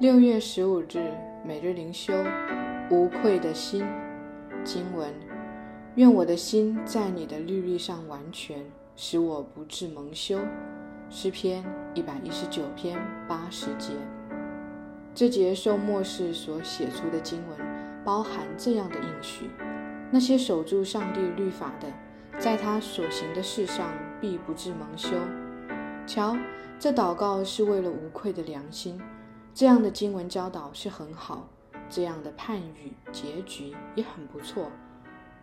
六月十五日，每日灵修，无愧的心。经文：愿我的心在你的律例上完全，使我不致蒙羞。诗篇一百一十九篇八十节。这节受末世所写出的经文，包含这样的应许：那些守住上帝律法的，在他所行的事上必不致蒙羞。瞧，这祷告是为了无愧的良心。这样的经文教导是很好，这样的判语结局也很不错，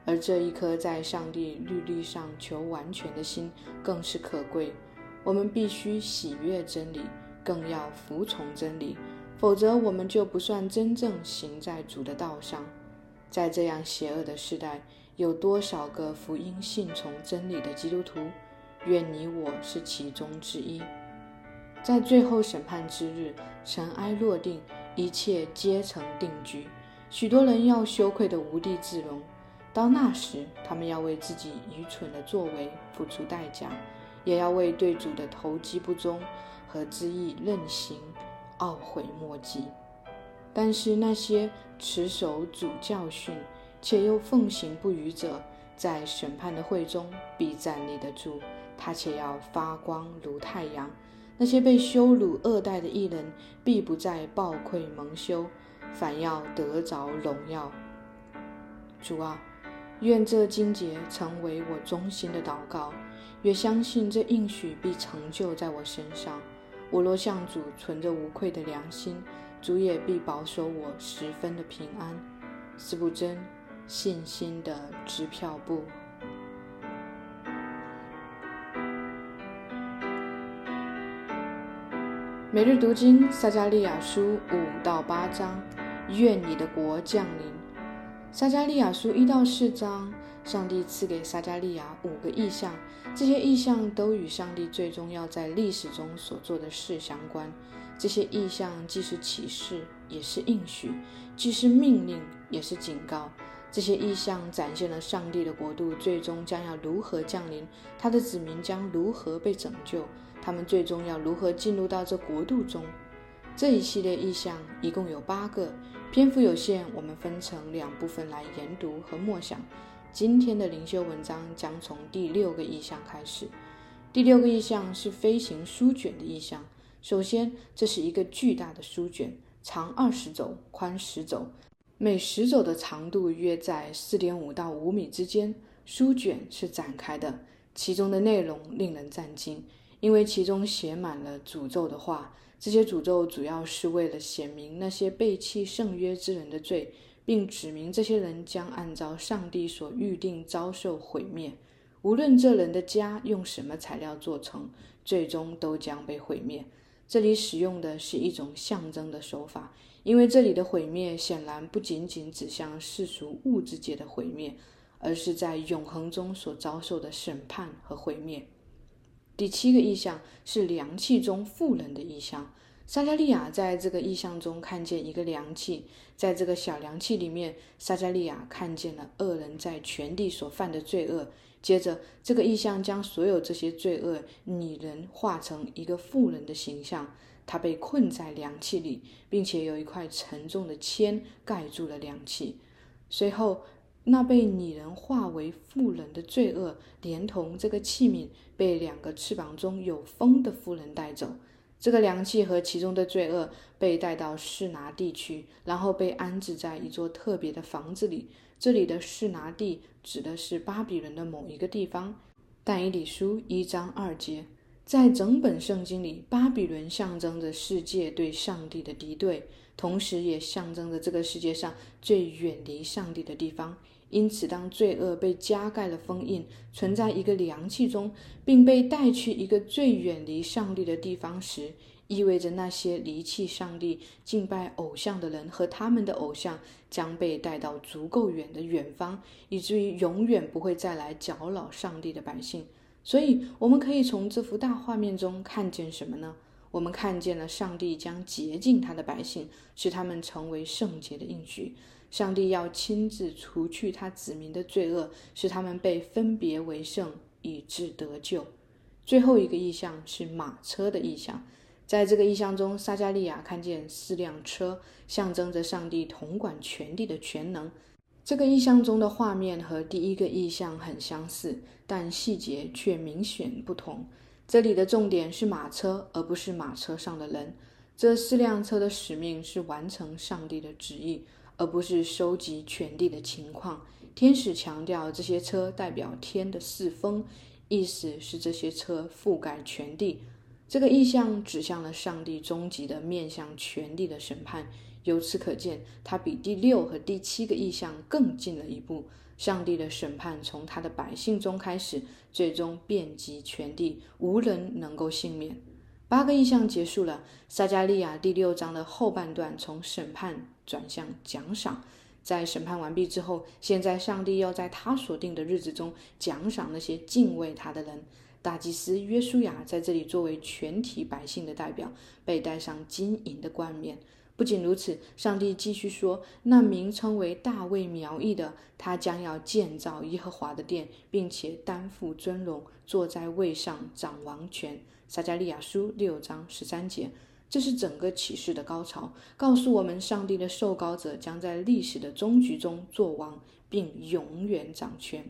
而这一颗在上帝律例上求完全的心更是可贵。我们必须喜悦真理，更要服从真理，否则我们就不算真正行在主的道上。在这样邪恶的时代，有多少个福音信从真理的基督徒？愿你我是其中之一。在最后审判之日，尘埃落定，一切皆成定局。许多人要羞愧的无地自容，到那时，他们要为自己愚蠢的作为付出代价，也要为对主的投机不忠和恣意任行懊悔莫及。但是那些持守主教训且又奉行不渝者，在审判的会中必站立得住，他且要发光如太阳。那些被羞辱恶待的艺人，必不再暴愧蒙羞，反要得着荣耀。主啊，愿这经节成为我忠心的祷告，也相信这应许必成就在我身上。我若向主存着无愧的良心，主也必保守我十分的平安。四不真，信心的支票簿。每日读经撒加利亚书五到八章，愿你的国降临。撒加利亚书一到四章，上帝赐给撒加利亚五个意象，这些意象都与上帝最终要在历史中所做的事相关。这些意象既是启示，也是应许；既是命令，也是警告。这些意象展现了上帝的国度最终将要如何降临，他的子民将如何被拯救。他们最终要如何进入到这国度中？这一系列意象一共有八个，篇幅有限，我们分成两部分来研读和默想。今天的灵修文章将从第六个意象开始。第六个意象是飞行书卷的意象。首先，这是一个巨大的书卷，长二十肘，宽十肘，每十肘的长度约在四点五到五米之间。书卷是展开的，其中的内容令人震惊。因为其中写满了诅咒的话，这些诅咒主要是为了显明那些背弃圣约之人的罪，并指明这些人将按照上帝所预定遭受毁灭。无论这人的家用什么材料做成，最终都将被毁灭。这里使用的是一种象征的手法，因为这里的毁灭显然不仅仅指向世俗物质界的毁灭，而是在永恒中所遭受的审判和毁灭。第七个意象是凉气中富人的意象。撒加利亚在这个意象中看见一个凉气，在这个小凉气里面，撒加利亚看见了恶人在全地所犯的罪恶。接着，这个意象将所有这些罪恶拟人化成一个富人的形象，他被困在凉气里，并且有一块沉重的铅盖住了凉气。随后，那被拟人化为妇人的罪恶，连同这个器皿，被两个翅膀中有风的妇人带走。这个凉气和其中的罪恶被带到士拿地区，然后被安置在一座特别的房子里。这里的士拿地指的是巴比伦的某一个地方。但以理书一章二节，在整本圣经里，巴比伦象征着世界对上帝的敌对，同时也象征着这个世界上最远离上帝的地方。因此，当罪恶被加盖了封印，存在一个凉气中，并被带去一个最远离上帝的地方时，意味着那些离弃上帝、敬拜偶像的人和他们的偶像将被带到足够远的远方，以至于永远不会再来搅扰上帝的百姓。所以，我们可以从这幅大画面中看见什么呢？我们看见了上帝将洁净他的百姓，使他们成为圣洁的应许。上帝要亲自除去他子民的罪恶，使他们被分别为圣，以致得救。最后一个意象是马车的意象，在这个意象中，撒加利亚看见四辆车，象征着上帝统管全地的全能。这个意象中的画面和第一个意象很相似，但细节却明显不同。这里的重点是马车，而不是马车上的人。这四辆车的使命是完成上帝的旨意，而不是收集全地的情况。天使强调这些车代表天的四风，意思是这些车覆盖全地。这个意象指向了上帝终极的面向全地的审判。由此可见，它比第六和第七个意象更进了一步。上帝的审判从他的百姓中开始，最终遍及全地，无人能够幸免。八个意象结束了，撒加利亚第六章的后半段从审判转向奖赏。在审判完毕之后，现在上帝要在他所定的日子中奖赏那些敬畏他的人。大祭司约书亚在这里作为全体百姓的代表，被戴上金银的冠冕。不仅如此，上帝继续说：“那名称为大卫苗裔的，他将要建造耶和华的殿，并且担负尊荣，坐在位上掌王权。”撒加利亚书六章十三节。这是整个启示的高潮，告诉我们上帝的受膏者将在历史的终局中作王，并永远掌权。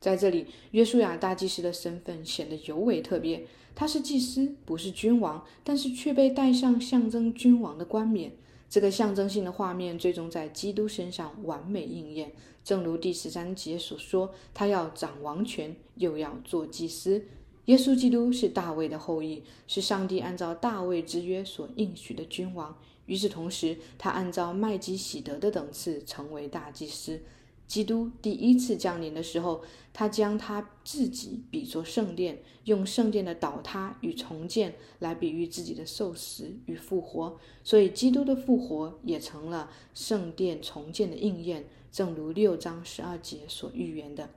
在这里，约书亚大祭司的身份显得尤为特别。他是祭司，不是君王，但是却被戴上象征君王的冠冕。这个象征性的画面最终在基督身上完美应验。正如第十三节所说，他要掌王权，又要做祭司。耶稣基督是大卫的后裔，是上帝按照大卫之约所应许的君王。与此同时，他按照麦基喜德的等次成为大祭司。基督第一次降临的时候，他将他自己比作圣殿，用圣殿的倒塌与重建来比喻自己的受死与复活。所以，基督的复活也成了圣殿重建的应验，正如六章十二节所预言的。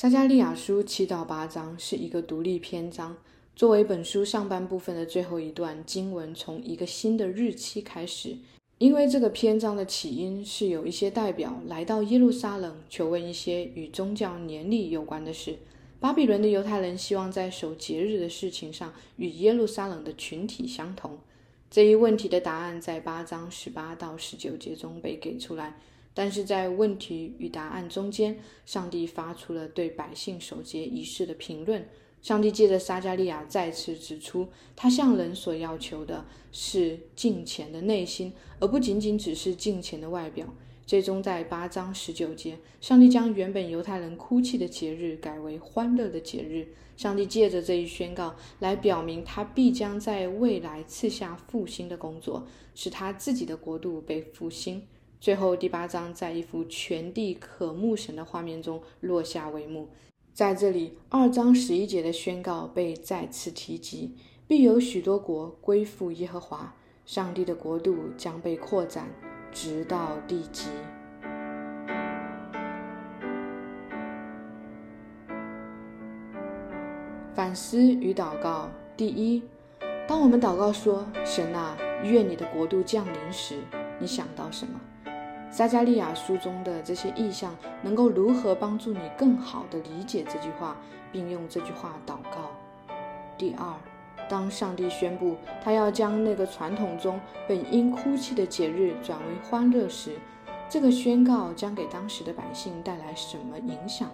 撒加利亚书七到八章是一个独立篇章，作为本书上半部分的最后一段经文，从一个新的日期开始。因为这个篇章的起因是有一些代表来到耶路撒冷，求问一些与宗教年历有关的事。巴比伦的犹太人希望在守节日的事情上与耶路撒冷的群体相同。这一问题的答案在八章十八到十九节中被给出来，但是在问题与答案中间，上帝发出了对百姓守节仪式的评论。上帝借着撒加利亚再次指出，他向人所要求的是敬虔的内心，而不仅仅只是敬虔的外表。最终，在八章十九节，上帝将原本犹太人哭泣的节日改为欢乐的节日。上帝借着这一宣告来表明，他必将在未来赐下复兴的工作，使他自己的国度被复兴。最后，第八章在一幅全地渴慕神的画面中落下帷幕。在这里，二章十一节的宣告被再次提及：必有许多国归附耶和华，上帝的国度将被扩展，直到地极。反思与祷告：第一，当我们祷告说“神啊，愿你的国度降临”时，你想到什么？撒加利亚书中的这些意象能够如何帮助你更好地理解这句话，并用这句话祷告？第二，当上帝宣布他要将那个传统中本应哭泣的节日转为欢乐时，这个宣告将给当时的百姓带来什么影响？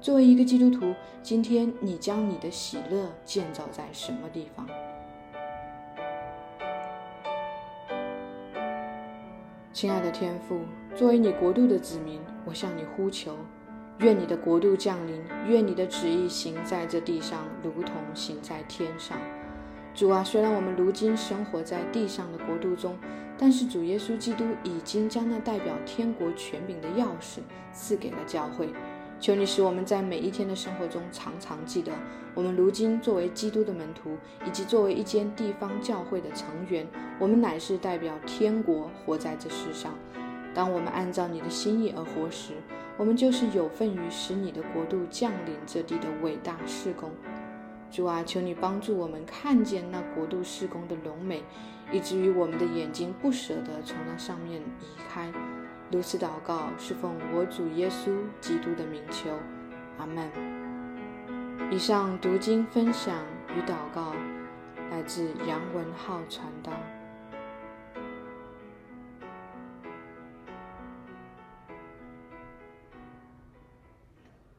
作为一个基督徒，今天你将你的喜乐建造在什么地方？亲爱的天父，作为你国度的子民，我向你呼求，愿你的国度降临，愿你的旨意行在这地上，如同行在天上。主啊，虽然我们如今生活在地上的国度中，但是主耶稣基督已经将那代表天国权柄的钥匙赐给了教会。求你使我们在每一天的生活中常常记得，我们如今作为基督的门徒，以及作为一间地方教会的成员，我们乃是代表天国活在这世上。当我们按照你的心意而活时，我们就是有份于使你的国度降临这地的伟大事工。主啊，求你帮助我们看见那国度事工的荣美，以至于我们的眼睛不舍得从那上面移开。如此祷告，是奉我主耶稣基督的名求，阿门。以上读经分享与祷告来自杨文浩传道。